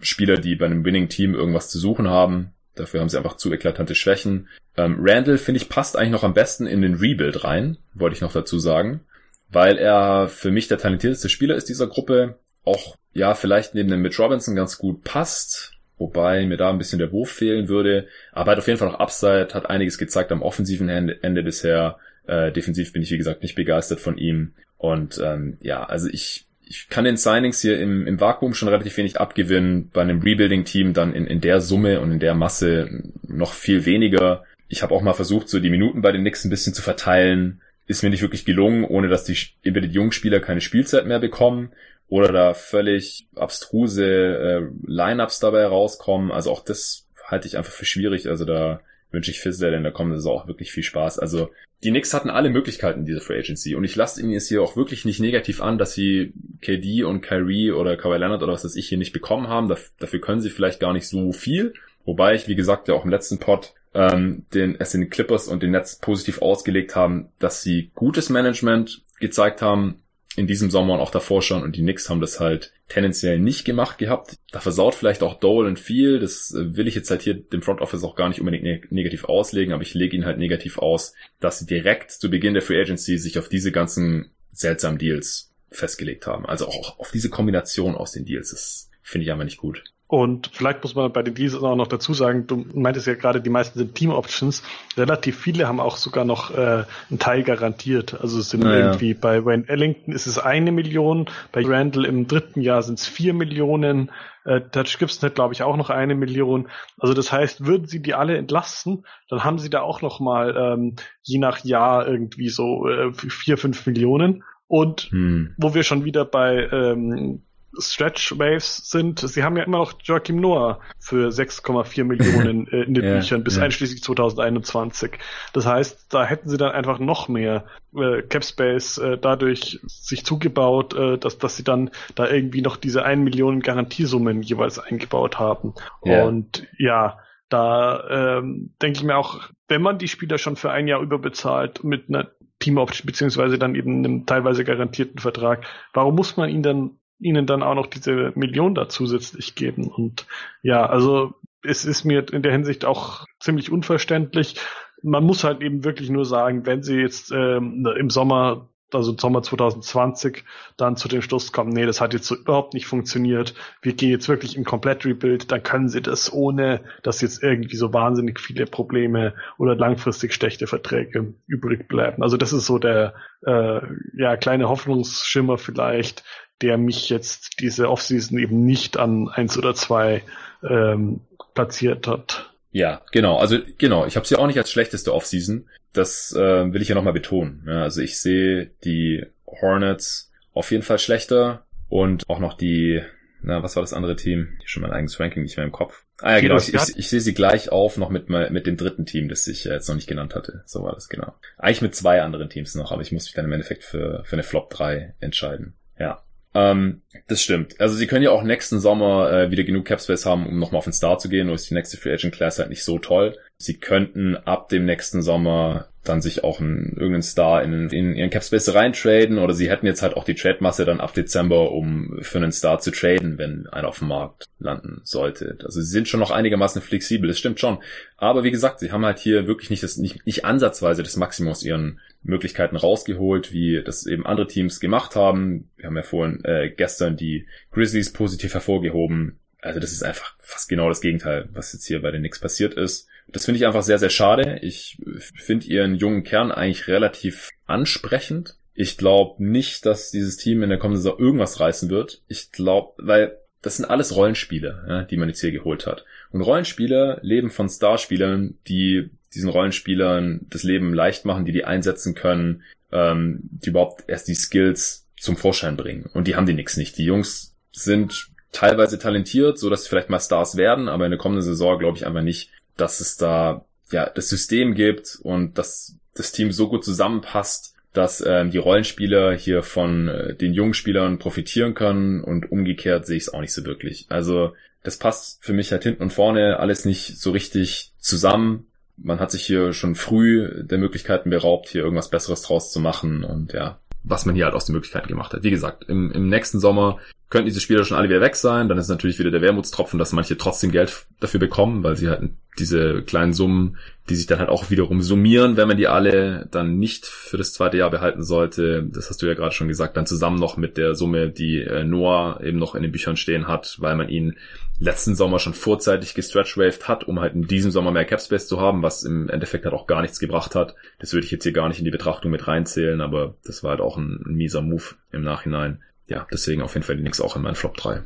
Spieler, die bei einem Winning-Team irgendwas zu suchen haben. Dafür haben sie einfach zu eklatante Schwächen. Ähm, Randall, finde ich, passt eigentlich noch am besten in den Rebuild rein, wollte ich noch dazu sagen. Weil er für mich der talentierteste Spieler ist dieser Gruppe. Auch, ja, vielleicht neben dem Mitch Robinson ganz gut passt. Wobei mir da ein bisschen der Wurf fehlen würde. Aber hat auf jeden Fall noch Upside, hat einiges gezeigt am offensiven Ende bisher. Äh, defensiv bin ich, wie gesagt, nicht begeistert von ihm. Und ähm, ja, also ich ich kann den Signings hier im, im Vakuum schon relativ wenig abgewinnen, bei einem Rebuilding-Team dann in, in der Summe und in der Masse noch viel weniger. Ich habe auch mal versucht, so die Minuten bei den Knicks ein bisschen zu verteilen. Ist mir nicht wirklich gelungen, ohne dass die entweder die jungen Spieler keine Spielzeit mehr bekommen oder da völlig abstruse äh, Lineups dabei rauskommen. Also auch das halte ich einfach für schwierig. Also da wünsche ich Fizzler in der kommenden Saison auch wirklich viel Spaß. Also die Knicks hatten alle Möglichkeiten diese Free Agency und ich lasse ihnen jetzt hier auch wirklich nicht negativ an, dass sie KD und Kyrie oder Kawhi Leonard oder was das ich hier nicht bekommen haben. Dafür können sie vielleicht gar nicht so viel. Wobei ich, wie gesagt, ja auch im letzten Pod ähm, den, es den Clippers und den Nets positiv ausgelegt haben, dass sie gutes Management gezeigt haben, in diesem Sommer und auch davor schon und die Knicks haben das halt tendenziell nicht gemacht gehabt. Da versaut vielleicht auch Dolan viel, das äh, will ich jetzt halt hier dem Front Office auch gar nicht unbedingt ne negativ auslegen, aber ich lege ihn halt negativ aus, dass sie direkt zu Beginn der Free Agency sich auf diese ganzen seltsamen Deals festgelegt haben. Also auch auf diese Kombination aus den Deals, das finde ich einfach nicht gut. Und vielleicht muss man bei den Deals auch noch dazu sagen, du meintest ja gerade, die meisten sind Team Options. Relativ viele haben auch sogar noch äh, einen Teil garantiert. Also es sind naja. irgendwie bei Wayne Ellington ist es eine Million, bei Randall im dritten Jahr sind es vier Millionen, äh, Touch Gibson hat, glaube ich, auch noch eine Million. Also das heißt, würden sie die alle entlasten, dann haben sie da auch noch mal ähm, je nach Jahr irgendwie so äh, vier, fünf Millionen. Und hm. wo wir schon wieder bei ähm, Stretch Waves sind, sie haben ja immer noch Joachim Noah für 6,4 Millionen äh, in den ja, Büchern bis ja. einschließlich 2021. Das heißt, da hätten sie dann einfach noch mehr äh, Cap Space äh, dadurch sich zugebaut, äh, dass, dass sie dann da irgendwie noch diese 1 Millionen Garantiesummen jeweils eingebaut haben. Ja. Und ja, da ähm, denke ich mir auch, wenn man die Spieler schon für ein Jahr überbezahlt mit einer Team Option beziehungsweise dann eben einem teilweise garantierten Vertrag, warum muss man ihn dann ihnen dann auch noch diese Million da zusätzlich geben. Und ja, also es ist mir in der Hinsicht auch ziemlich unverständlich. Man muss halt eben wirklich nur sagen, wenn sie jetzt ähm, im Sommer, also Sommer 2020, dann zu dem Schluss kommen, nee, das hat jetzt so überhaupt nicht funktioniert, wir gehen jetzt wirklich in komplett Rebuild, dann können sie das ohne, dass jetzt irgendwie so wahnsinnig viele Probleme oder langfristig schlechte Verträge übrig bleiben. Also das ist so der äh, ja kleine Hoffnungsschimmer vielleicht, der mich jetzt diese Offseason eben nicht an eins oder zwei ähm, platziert hat. Ja, genau. Also genau, ich habe sie auch nicht als schlechteste Offseason. Das äh, will ich ja nochmal betonen. Ja, also ich sehe die Hornets auf jeden Fall schlechter und auch noch die, na, was war das andere Team? Ich schon mein eigenes Ranking nicht mehr im Kopf. Ah ja, genau. Ich, ich, ich sehe sie gleich auf noch mit, mit dem dritten Team, das ich jetzt noch nicht genannt hatte. So war das, genau. Eigentlich mit zwei anderen Teams noch, aber ich muss mich dann im Endeffekt für, für eine Flop 3 entscheiden. Ja. Ähm, das stimmt. Also sie können ja auch nächsten Sommer äh, wieder genug Capspace haben, um nochmal auf den Star zu gehen, nur ist die nächste Free Agent Class halt nicht so toll. Sie könnten ab dem nächsten Sommer dann sich auch einen, irgendeinen Star in, in ihren Capspace reintraden oder sie hätten jetzt halt auch die Trade-Masse dann ab Dezember, um für einen Star zu traden, wenn einer auf dem Markt landen sollte. Also sie sind schon noch einigermaßen flexibel, das stimmt schon. Aber wie gesagt, sie haben halt hier wirklich nicht das, nicht, nicht ansatzweise das Maximum aus ihren Möglichkeiten rausgeholt, wie das eben andere Teams gemacht haben. Wir haben ja vorhin äh, gestern die Grizzlies positiv hervorgehoben. Also das ist einfach fast genau das Gegenteil, was jetzt hier bei den Knicks passiert ist. Das finde ich einfach sehr, sehr schade. Ich finde ihren jungen Kern eigentlich relativ ansprechend. Ich glaube nicht, dass dieses Team in der kommenden Saison irgendwas reißen wird. Ich glaube, weil das sind alles Rollenspiele, ja, die man jetzt hier geholt hat. Und Rollenspieler leben von Starspielern, die diesen Rollenspielern das Leben leicht machen, die die einsetzen können, ähm, die überhaupt erst die Skills zum Vorschein bringen. Und die haben die nix nicht. Die Jungs sind teilweise talentiert, so dass sie vielleicht mal Stars werden, aber in der kommenden Saison glaube ich einfach nicht, dass es da ja, das System gibt und dass das Team so gut zusammenpasst, dass ähm, die Rollenspieler hier von äh, den jungen Spielern profitieren können und umgekehrt sehe ich es auch nicht so wirklich. Also das passt für mich halt hinten und vorne alles nicht so richtig zusammen. Man hat sich hier schon früh der Möglichkeiten beraubt, hier irgendwas Besseres draus zu machen und ja, was man hier halt aus den Möglichkeiten gemacht hat. Wie gesagt, im, im nächsten Sommer könnten diese Spieler schon alle wieder weg sein. Dann ist natürlich wieder der Wermutstropfen, dass manche trotzdem Geld dafür bekommen, weil sie halt diese kleinen Summen, die sich dann halt auch wiederum summieren, wenn man die alle dann nicht für das zweite Jahr behalten sollte. Das hast du ja gerade schon gesagt, dann zusammen noch mit der Summe, die äh, Noah eben noch in den Büchern stehen hat, weil man ihn letzten Sommer schon vorzeitig gestretchwaved hat, um halt in diesem Sommer mehr Capspace zu haben, was im Endeffekt halt auch gar nichts gebracht hat. Das würde ich jetzt hier gar nicht in die Betrachtung mit reinzählen, aber das war halt auch ein, ein mieser Move im Nachhinein. Ja, deswegen auf jeden Fall die Nix auch in meinen Flop 3.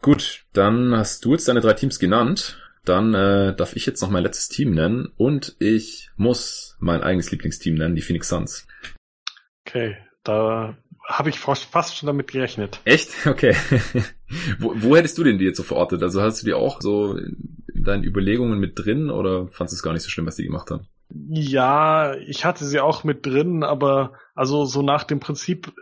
Gut, dann hast du jetzt deine drei Teams genannt. Dann äh, darf ich jetzt noch mein letztes Team nennen und ich muss mein eigenes Lieblingsteam nennen, die Phoenix Suns. Okay, da habe ich fast schon damit gerechnet. Echt? Okay. wo, wo hättest du denn die jetzt so verortet? Also hast du die auch so in deinen Überlegungen mit drin oder fandest du es gar nicht so schlimm, was die gemacht haben? Ja, ich hatte sie auch mit drin, aber also so nach dem Prinzip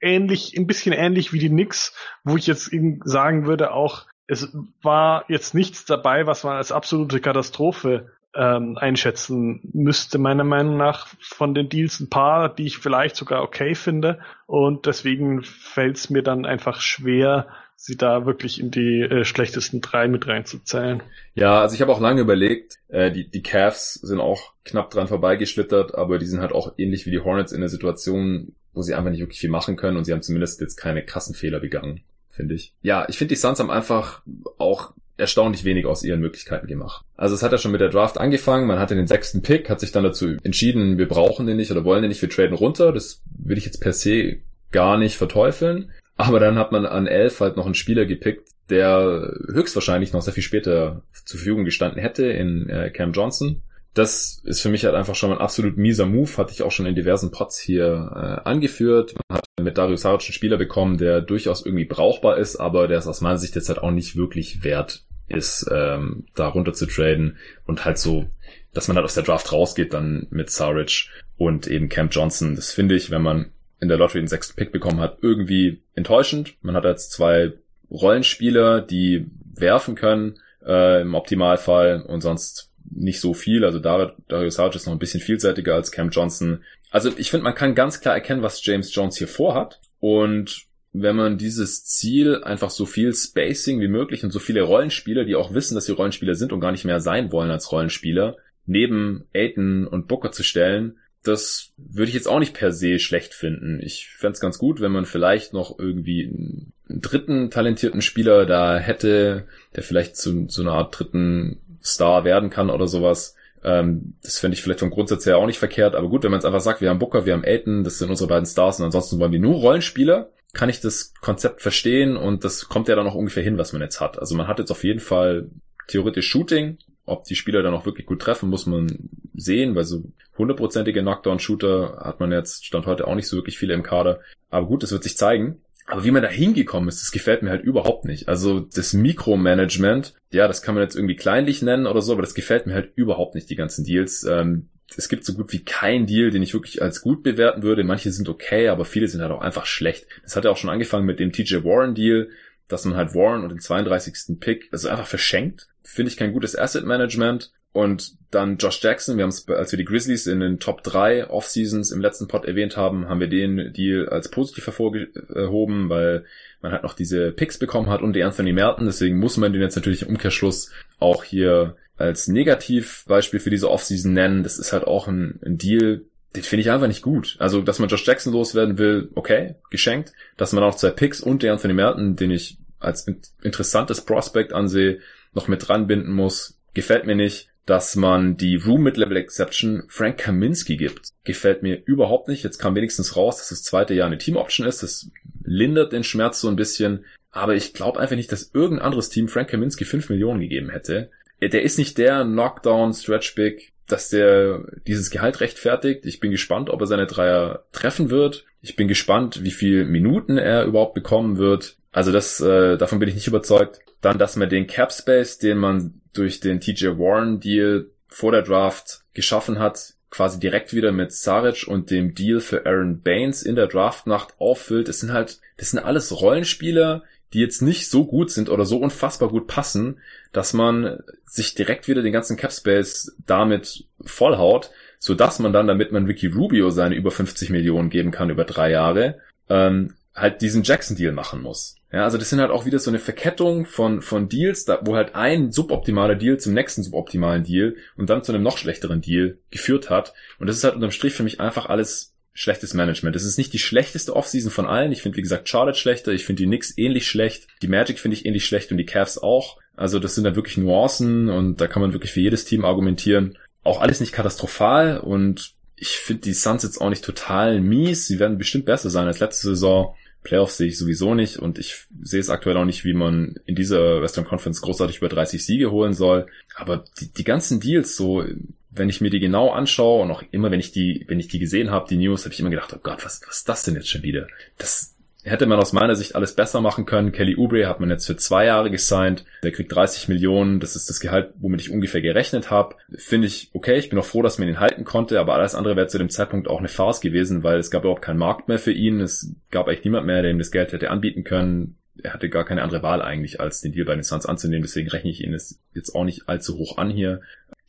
ähnlich, ein bisschen ähnlich wie die Knicks, wo ich jetzt sagen würde auch, es war jetzt nichts dabei, was man als absolute Katastrophe ähm, einschätzen müsste, meiner Meinung nach, von den Deals ein paar, die ich vielleicht sogar okay finde. Und deswegen fällt es mir dann einfach schwer, sie da wirklich in die äh, schlechtesten drei mit reinzuzählen. Ja, also ich habe auch lange überlegt, äh, die, die Cavs sind auch knapp dran vorbeigeschlittert, aber die sind halt auch ähnlich wie die Hornets in der Situation, wo sie einfach nicht wirklich viel machen können und sie haben zumindest jetzt keine krassen Fehler begangen, finde ich. Ja, ich finde die Suns haben einfach auch erstaunlich wenig aus ihren Möglichkeiten gemacht. Also es hat ja schon mit der Draft angefangen, man hatte den sechsten Pick, hat sich dann dazu entschieden, wir brauchen den nicht oder wollen den nicht, wir traden runter. Das will ich jetzt per se gar nicht verteufeln. Aber dann hat man an elf halt noch einen Spieler gepickt, der höchstwahrscheinlich noch sehr viel später zur Verfügung gestanden hätte in äh, Cam Johnson. Das ist für mich halt einfach schon ein absolut mieser Move, hatte ich auch schon in diversen Pots hier äh, angeführt. Man hat mit Darius Saric einen Spieler bekommen, der durchaus irgendwie brauchbar ist, aber der ist aus meiner Sicht jetzt halt auch nicht wirklich wert ist, ähm, da runter zu traden und halt so, dass man halt aus der Draft rausgeht dann mit Saric und eben Camp Johnson. Das finde ich, wenn man in der Lottery den sechsten Pick bekommen hat, irgendwie enttäuschend. Man hat jetzt zwei Rollenspieler, die werfen können äh, im Optimalfall und sonst nicht so viel. Also Darius Saric ist noch ein bisschen vielseitiger als Cam Johnson. Also ich finde, man kann ganz klar erkennen, was James Jones hier vorhat. Und wenn man dieses Ziel einfach so viel Spacing wie möglich und so viele Rollenspieler, die auch wissen, dass sie Rollenspieler sind und gar nicht mehr sein wollen als Rollenspieler, neben Aiton und Booker zu stellen, das würde ich jetzt auch nicht per se schlecht finden. Ich fände es ganz gut, wenn man vielleicht noch irgendwie einen, dritten talentierten Spieler da hätte, der vielleicht zu, zu einer Art dritten Star werden kann oder sowas. Ähm, das fände ich vielleicht vom Grundsatz her auch nicht verkehrt. Aber gut, wenn man jetzt einfach sagt, wir haben Booker, wir haben Aiton, das sind unsere beiden Stars und ansonsten wollen wir nur Rollenspieler, kann ich das Konzept verstehen und das kommt ja dann auch ungefähr hin, was man jetzt hat. Also man hat jetzt auf jeden Fall theoretisch Shooting. Ob die Spieler dann auch wirklich gut treffen, muss man sehen, weil so hundertprozentige Knockdown-Shooter hat man jetzt Stand heute auch nicht so wirklich viele im Kader. Aber gut, das wird sich zeigen. Aber wie man da hingekommen ist, das gefällt mir halt überhaupt nicht. Also das Mikromanagement, ja, das kann man jetzt irgendwie kleinlich nennen oder so, aber das gefällt mir halt überhaupt nicht, die ganzen Deals. Ähm, es gibt so gut wie keinen Deal, den ich wirklich als gut bewerten würde. Manche sind okay, aber viele sind halt auch einfach schlecht. Das hat ja auch schon angefangen mit dem TJ Warren Deal, dass man halt Warren und den 32. Pick, also einfach verschenkt. Finde ich kein gutes Asset Management. Und dann Josh Jackson, wir haben es, als wir die Grizzlies in den Top 3 Off-Seasons im letzten Pod erwähnt haben, haben wir den Deal als positiv hervorgehoben, weil man halt noch diese Picks bekommen hat und die Anthony Merton. Deswegen muss man den jetzt natürlich im Umkehrschluss auch hier als Negativbeispiel für diese Offseason nennen. Das ist halt auch ein, ein Deal, den finde ich einfach nicht gut. Also, dass man Josh Jackson loswerden will, okay, geschenkt. Dass man auch zwei Picks und der Anthony Merton, den ich als interessantes Prospect ansehe, noch mit dran binden muss, gefällt mir nicht. Dass man die Room Mid-Level Exception Frank Kaminski gibt, gefällt mir überhaupt nicht. Jetzt kam wenigstens raus, dass das zweite Jahr eine Team-Option ist. Das lindert den Schmerz so ein bisschen. Aber ich glaube einfach nicht, dass irgendein anderes Team Frank Kaminski 5 Millionen gegeben hätte der ist nicht der Knockdown Stretch Big, dass der dieses Gehalt rechtfertigt. Ich bin gespannt, ob er seine Dreier treffen wird. Ich bin gespannt, wie viel Minuten er überhaupt bekommen wird. Also das, äh, davon bin ich nicht überzeugt. Dann, dass man den Cap Space, den man durch den TJ Warren Deal vor der Draft geschaffen hat, quasi direkt wieder mit Saric und dem Deal für Aaron Baines in der Draftnacht auffüllt. Das sind halt, das sind alles Rollenspieler, die jetzt nicht so gut sind oder so unfassbar gut passen, dass man sich direkt wieder den ganzen Capspace damit vollhaut, so dass man dann, damit man Ricky Rubio seine über 50 Millionen geben kann über drei Jahre, ähm, halt diesen Jackson-Deal machen muss. Ja, also das sind halt auch wieder so eine Verkettung von, von Deals, da, wo halt ein suboptimaler Deal zum nächsten suboptimalen Deal und dann zu einem noch schlechteren Deal geführt hat. Und das ist halt unterm Strich für mich einfach alles schlechtes Management. Das ist nicht die schlechteste Offseason von allen. Ich finde, wie gesagt, Charlotte schlechter. Ich finde die Knicks ähnlich schlecht. Die Magic finde ich ähnlich schlecht und die Cavs auch. Also das sind dann wirklich Nuancen und da kann man wirklich für jedes Team argumentieren. Auch alles nicht katastrophal und ich finde die Suns jetzt auch nicht total mies. Sie werden bestimmt besser sein als letzte Saison. Playoffs sehe ich sowieso nicht und ich sehe es aktuell auch nicht, wie man in dieser Western Conference großartig über 30 Siege holen soll. Aber die, die ganzen Deals, so wenn ich mir die genau anschaue und auch immer, wenn ich die, wenn ich die gesehen habe, die News, habe ich immer gedacht, oh Gott, was, was ist das denn jetzt schon wieder? Das hätte man aus meiner Sicht alles besser machen können. Kelly Oubre hat man jetzt für zwei Jahre gesigned. Der kriegt 30 Millionen. Das ist das Gehalt, womit ich ungefähr gerechnet habe. Finde ich okay. Ich bin auch froh, dass man ihn halten konnte. Aber alles andere wäre zu dem Zeitpunkt auch eine Farce gewesen, weil es gab überhaupt keinen Markt mehr für ihn. Es gab eigentlich niemand mehr, der ihm das Geld hätte anbieten können. Er hatte gar keine andere Wahl eigentlich, als den Deal bei den Suns anzunehmen. Deswegen rechne ich ihn jetzt auch nicht allzu hoch an hier.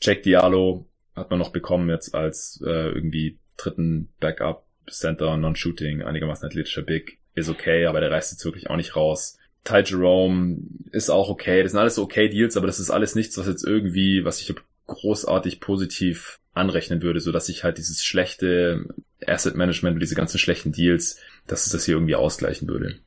Jack Diallo hat man noch bekommen jetzt als äh, irgendwie dritten Backup Center, Non-Shooting, einigermaßen athletischer Big ist okay, aber der reißt jetzt wirklich auch nicht raus. Ty Jerome ist auch okay. Das sind alles okay Deals, aber das ist alles nichts, was jetzt irgendwie, was ich großartig positiv anrechnen würde, so dass ich halt dieses schlechte Asset Management, diese ganzen schlechten Deals, dass es das hier irgendwie ausgleichen würde.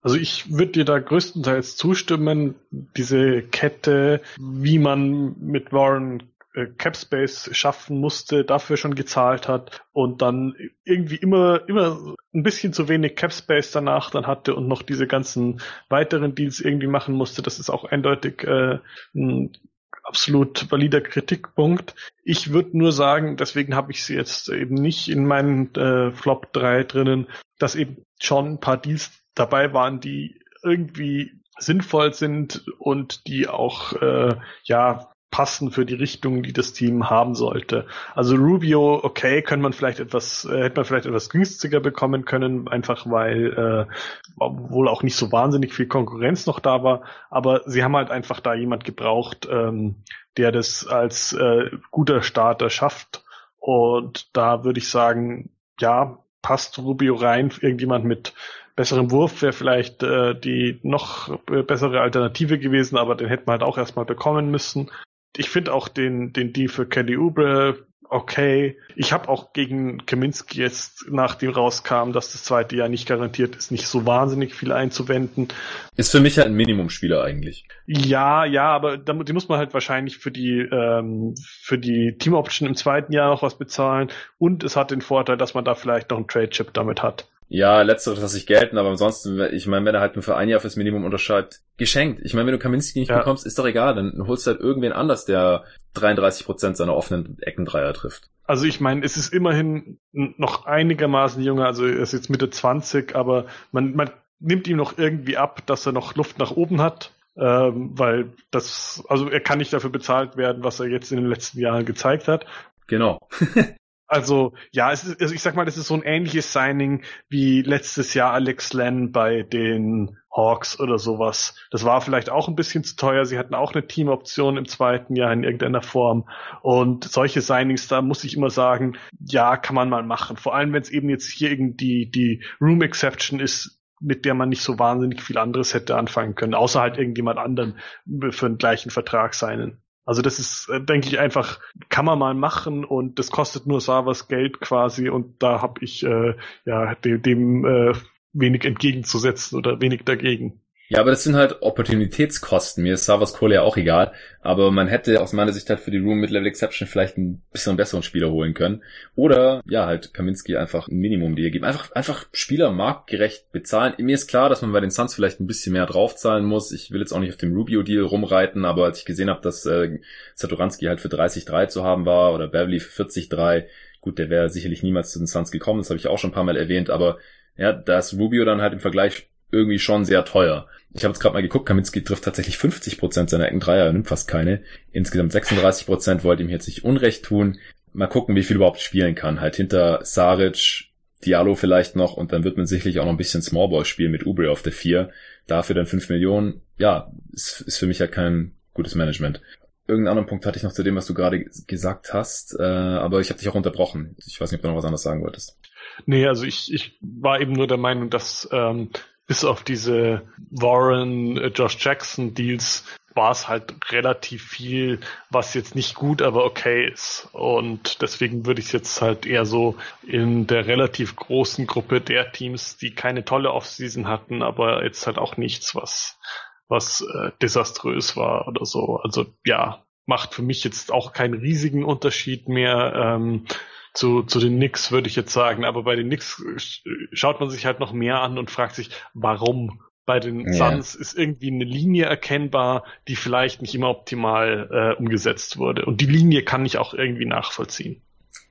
Also ich würde dir da größtenteils zustimmen, diese Kette, wie man mit Warren äh, Capspace schaffen musste, dafür schon gezahlt hat und dann irgendwie immer, immer ein bisschen zu wenig Capspace danach dann hatte und noch diese ganzen weiteren Deals irgendwie machen musste. Das ist auch eindeutig äh, ein absolut valider Kritikpunkt. Ich würde nur sagen, deswegen habe ich sie jetzt eben nicht in meinen äh, Flop 3 drinnen, dass eben schon ein paar Deals dabei waren, die irgendwie sinnvoll sind und die auch äh, ja passen für die Richtung, die das Team haben sollte. Also Rubio, okay, könnte man vielleicht etwas, äh, hätte man vielleicht etwas günstiger bekommen können, einfach weil äh, wohl auch nicht so wahnsinnig viel Konkurrenz noch da war, aber sie haben halt einfach da jemand gebraucht, ähm, der das als äh, guter Starter schafft. Und da würde ich sagen, ja, passt Rubio rein, irgendjemand mit besserem Wurf wäre vielleicht äh, die noch bessere Alternative gewesen, aber den hätten wir halt auch erstmal bekommen müssen ich finde auch den, den Deal für Kelly Oubre okay. Ich habe auch gegen Kaminski jetzt, nachdem rauskam, dass das zweite Jahr nicht garantiert ist, nicht so wahnsinnig viel einzuwenden. Ist für mich halt ein Minimumspieler eigentlich. Ja, ja, aber die muss man halt wahrscheinlich für die ähm, für die Team Option im zweiten Jahr noch was bezahlen und es hat den Vorteil, dass man da vielleicht noch einen Trade Chip damit hat. Ja, letzteres lasse ich gelten, aber ansonsten, ich meine, wenn er halt nur für ein Jahr fürs Minimum unterschreibt, geschenkt. Ich meine, wenn du Kaminski nicht ja. bekommst, ist doch egal, dann holst du halt irgendwen anders, der 33 Prozent seiner offenen Eckendreier trifft. Also ich meine, es ist immerhin noch einigermaßen junger, also er ist jetzt Mitte 20, aber man, man nimmt ihm noch irgendwie ab, dass er noch Luft nach oben hat, ähm, weil das, also er kann nicht dafür bezahlt werden, was er jetzt in den letzten Jahren gezeigt hat. Genau. Also ja, es ist, also ich sag mal, das ist so ein ähnliches Signing wie letztes Jahr Alex Len bei den Hawks oder sowas. Das war vielleicht auch ein bisschen zu teuer. Sie hatten auch eine Teamoption im zweiten Jahr in irgendeiner Form. Und solche Signings, da muss ich immer sagen, ja, kann man mal machen. Vor allem, wenn es eben jetzt hier irgendwie die Room Exception ist, mit der man nicht so wahnsinnig viel anderes hätte anfangen können, außer halt irgendjemand anderen für den gleichen Vertrag seinen. Also das ist, äh, denke ich, einfach, kann man mal machen und das kostet nur Savas Geld quasi und da habe ich äh, ja dem, dem äh, wenig entgegenzusetzen oder wenig dagegen. Ja, aber das sind halt Opportunitätskosten. Mir ist Savas Kohle ja auch egal. Aber man hätte aus meiner Sicht halt für die Room Mid-Level Exception vielleicht ein bisschen besseren Spieler holen können. Oder, ja, halt Kaminski einfach ein Minimum dir geben. Einfach, einfach Spieler marktgerecht bezahlen. Mir ist klar, dass man bei den Suns vielleicht ein bisschen mehr draufzahlen muss. Ich will jetzt auch nicht auf dem Rubio-Deal rumreiten, aber als ich gesehen habe, dass äh, Satoranski halt für 30-3 zu haben war oder Beverly für 40-3, gut, der wäre sicherlich niemals zu den Suns gekommen. Das habe ich auch schon ein paar Mal erwähnt, aber ja, da ist Rubio dann halt im Vergleich irgendwie schon sehr teuer. Ich habe jetzt gerade mal geguckt, Kaminski trifft tatsächlich 50% seiner Ecken Dreier, nimmt fast keine. Insgesamt 36% wollte ihm jetzt nicht Unrecht tun. Mal gucken, wie viel überhaupt spielen kann. Halt hinter Saric, Diallo vielleicht noch und dann wird man sicherlich auch noch ein bisschen Smallball spielen mit Ubre auf der 4. Dafür dann 5 Millionen. Ja, ist, ist für mich ja kein gutes Management. Irgendeinen anderen Punkt hatte ich noch zu dem, was du gerade gesagt hast, äh, aber ich habe dich auch unterbrochen. Ich weiß nicht, ob du noch was anderes sagen wolltest. Nee, also ich, ich war eben nur der Meinung, dass ähm, bis auf diese Warren, äh, Josh Jackson Deals war es halt relativ viel, was jetzt nicht gut, aber okay ist. Und deswegen würde ich es jetzt halt eher so in der relativ großen Gruppe der Teams, die keine tolle Offseason hatten, aber jetzt halt auch nichts, was, was äh, desaströs war oder so. Also ja, macht für mich jetzt auch keinen riesigen Unterschied mehr. Ähm, zu, zu den Knicks würde ich jetzt sagen, aber bei den Knicks schaut man sich halt noch mehr an und fragt sich, warum? Bei den ja. Suns ist irgendwie eine Linie erkennbar, die vielleicht nicht immer optimal äh, umgesetzt wurde. Und die Linie kann ich auch irgendwie nachvollziehen.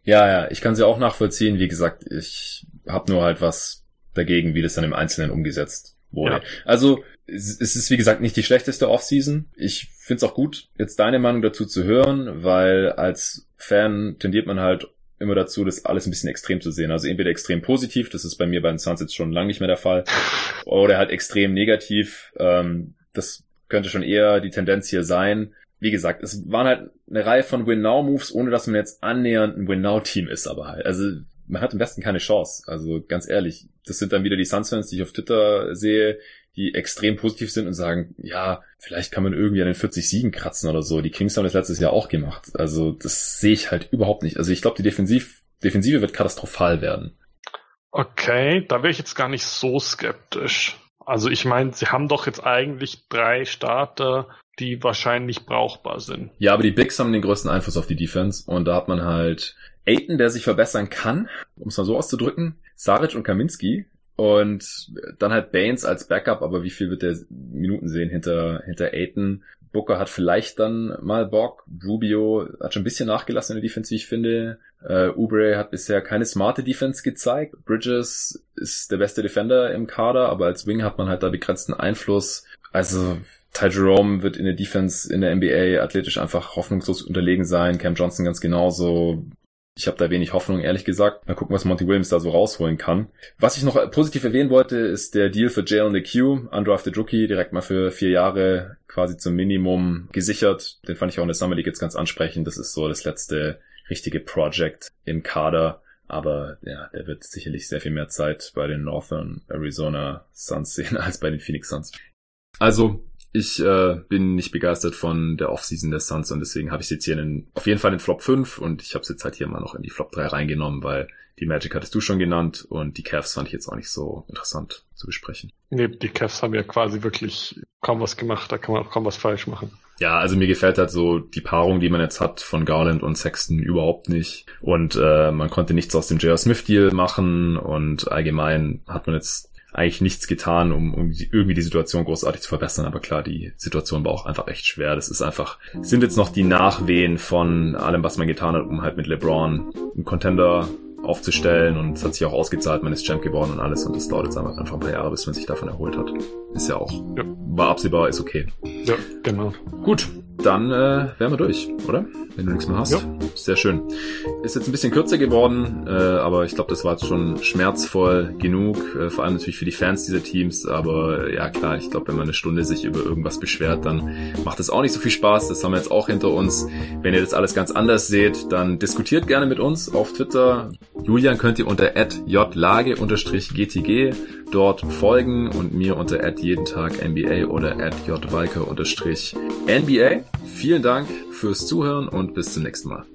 Ja, ja, ich kann sie auch nachvollziehen. Wie gesagt, ich habe nur halt was dagegen, wie das dann im Einzelnen umgesetzt wurde. Ja. Also es ist wie gesagt nicht die schlechteste Offseason. Ich finde es auch gut, jetzt deine Meinung dazu zu hören, weil als Fan tendiert man halt immer dazu, das alles ein bisschen extrem zu sehen. Also entweder extrem positiv, das ist bei mir bei den Suns jetzt schon lange nicht mehr der Fall, oder halt extrem negativ. Ähm, das könnte schon eher die Tendenz hier sein. Wie gesagt, es waren halt eine Reihe von Win-Now-Moves, ohne dass man jetzt annähernd ein Win-Now-Team ist, aber halt. Also man hat im Westen keine Chance. Also ganz ehrlich, das sind dann wieder die Suns-Fans, die ich auf Twitter sehe, die extrem positiv sind und sagen, ja, vielleicht kann man irgendwie an den 40 Siegen kratzen oder so. Die Kings haben das letztes Jahr auch gemacht. Also das sehe ich halt überhaupt nicht. Also ich glaube, die Defensiv Defensive wird katastrophal werden. Okay, da wäre ich jetzt gar nicht so skeptisch. Also ich meine, sie haben doch jetzt eigentlich drei Starter, die wahrscheinlich brauchbar sind. Ja, aber die Bigs haben den größten Einfluss auf die Defense und da hat man halt Aiton, der sich verbessern kann, um es mal so auszudrücken, Saric und Kaminski, und dann halt Baines als Backup, aber wie viel wird der Minuten sehen hinter, hinter Aiton? Booker hat vielleicht dann mal Bock. Rubio hat schon ein bisschen nachgelassen in der Defense, wie ich finde. Uh, Ubre hat bisher keine smarte Defense gezeigt. Bridges ist der beste Defender im Kader, aber als Wing hat man halt da begrenzten Einfluss. Also Ty Jerome wird in der Defense in der NBA athletisch einfach hoffnungslos unterlegen sein. Cam Johnson ganz genauso. Ich habe da wenig Hoffnung, ehrlich gesagt. Mal gucken, was Monty Williams da so rausholen kann. Was ich noch positiv erwähnen wollte, ist der Deal für Jalen LeQ, undrafted Rookie, direkt mal für vier Jahre quasi zum Minimum gesichert. Den fand ich auch in der Summer League jetzt ganz ansprechend. Das ist so das letzte richtige Project im Kader. Aber ja, der wird sicherlich sehr viel mehr Zeit bei den Northern Arizona Suns sehen als bei den Phoenix Suns. Also ich äh, bin nicht begeistert von der Offseason der Suns und deswegen habe ich jetzt hier in, auf jeden Fall in Flop 5 und ich habe es jetzt halt hier mal noch in die Flop 3 reingenommen, weil die Magic hattest du schon genannt und die Cavs fand ich jetzt auch nicht so interessant zu besprechen. Nee, die Cavs haben ja quasi wirklich kaum was gemacht, da kann man auch kaum was falsch machen. Ja, also mir gefällt halt so die Paarung, die man jetzt hat von Garland und Sexton überhaupt nicht. Und äh, man konnte nichts aus dem J.R. Smith-Deal machen und allgemein hat man jetzt eigentlich nichts getan, um, um irgendwie die Situation großartig zu verbessern. Aber klar, die Situation war auch einfach echt schwer. Das ist einfach, sind jetzt noch die Nachwehen von allem, was man getan hat, um halt mit LeBron einen Contender aufzustellen und es hat sich auch ausgezahlt, man ist Champ geworden und alles und das dauert jetzt einfach ein paar Jahre, bis man sich davon erholt hat. Ist ja auch, ja. war absehbar, ist okay. Ja, genau. Gut, dann äh, wären wir durch, oder? Wenn du nichts mehr hast. Ja. Sehr schön. Ist jetzt ein bisschen kürzer geworden, äh, aber ich glaube, das war jetzt schon schmerzvoll genug, äh, vor allem natürlich für die Fans dieser Teams. Aber ja klar, ich glaube, wenn man eine Stunde sich über irgendwas beschwert, dann macht das auch nicht so viel Spaß. Das haben wir jetzt auch hinter uns. Wenn ihr das alles ganz anders seht, dann diskutiert gerne mit uns auf Twitter. Julian könnt ihr unter jlage-gtg dort folgen und mir unter jeden Tag NBA oder jwalker-nba. Vielen Dank fürs Zuhören und bis zum nächsten Mal.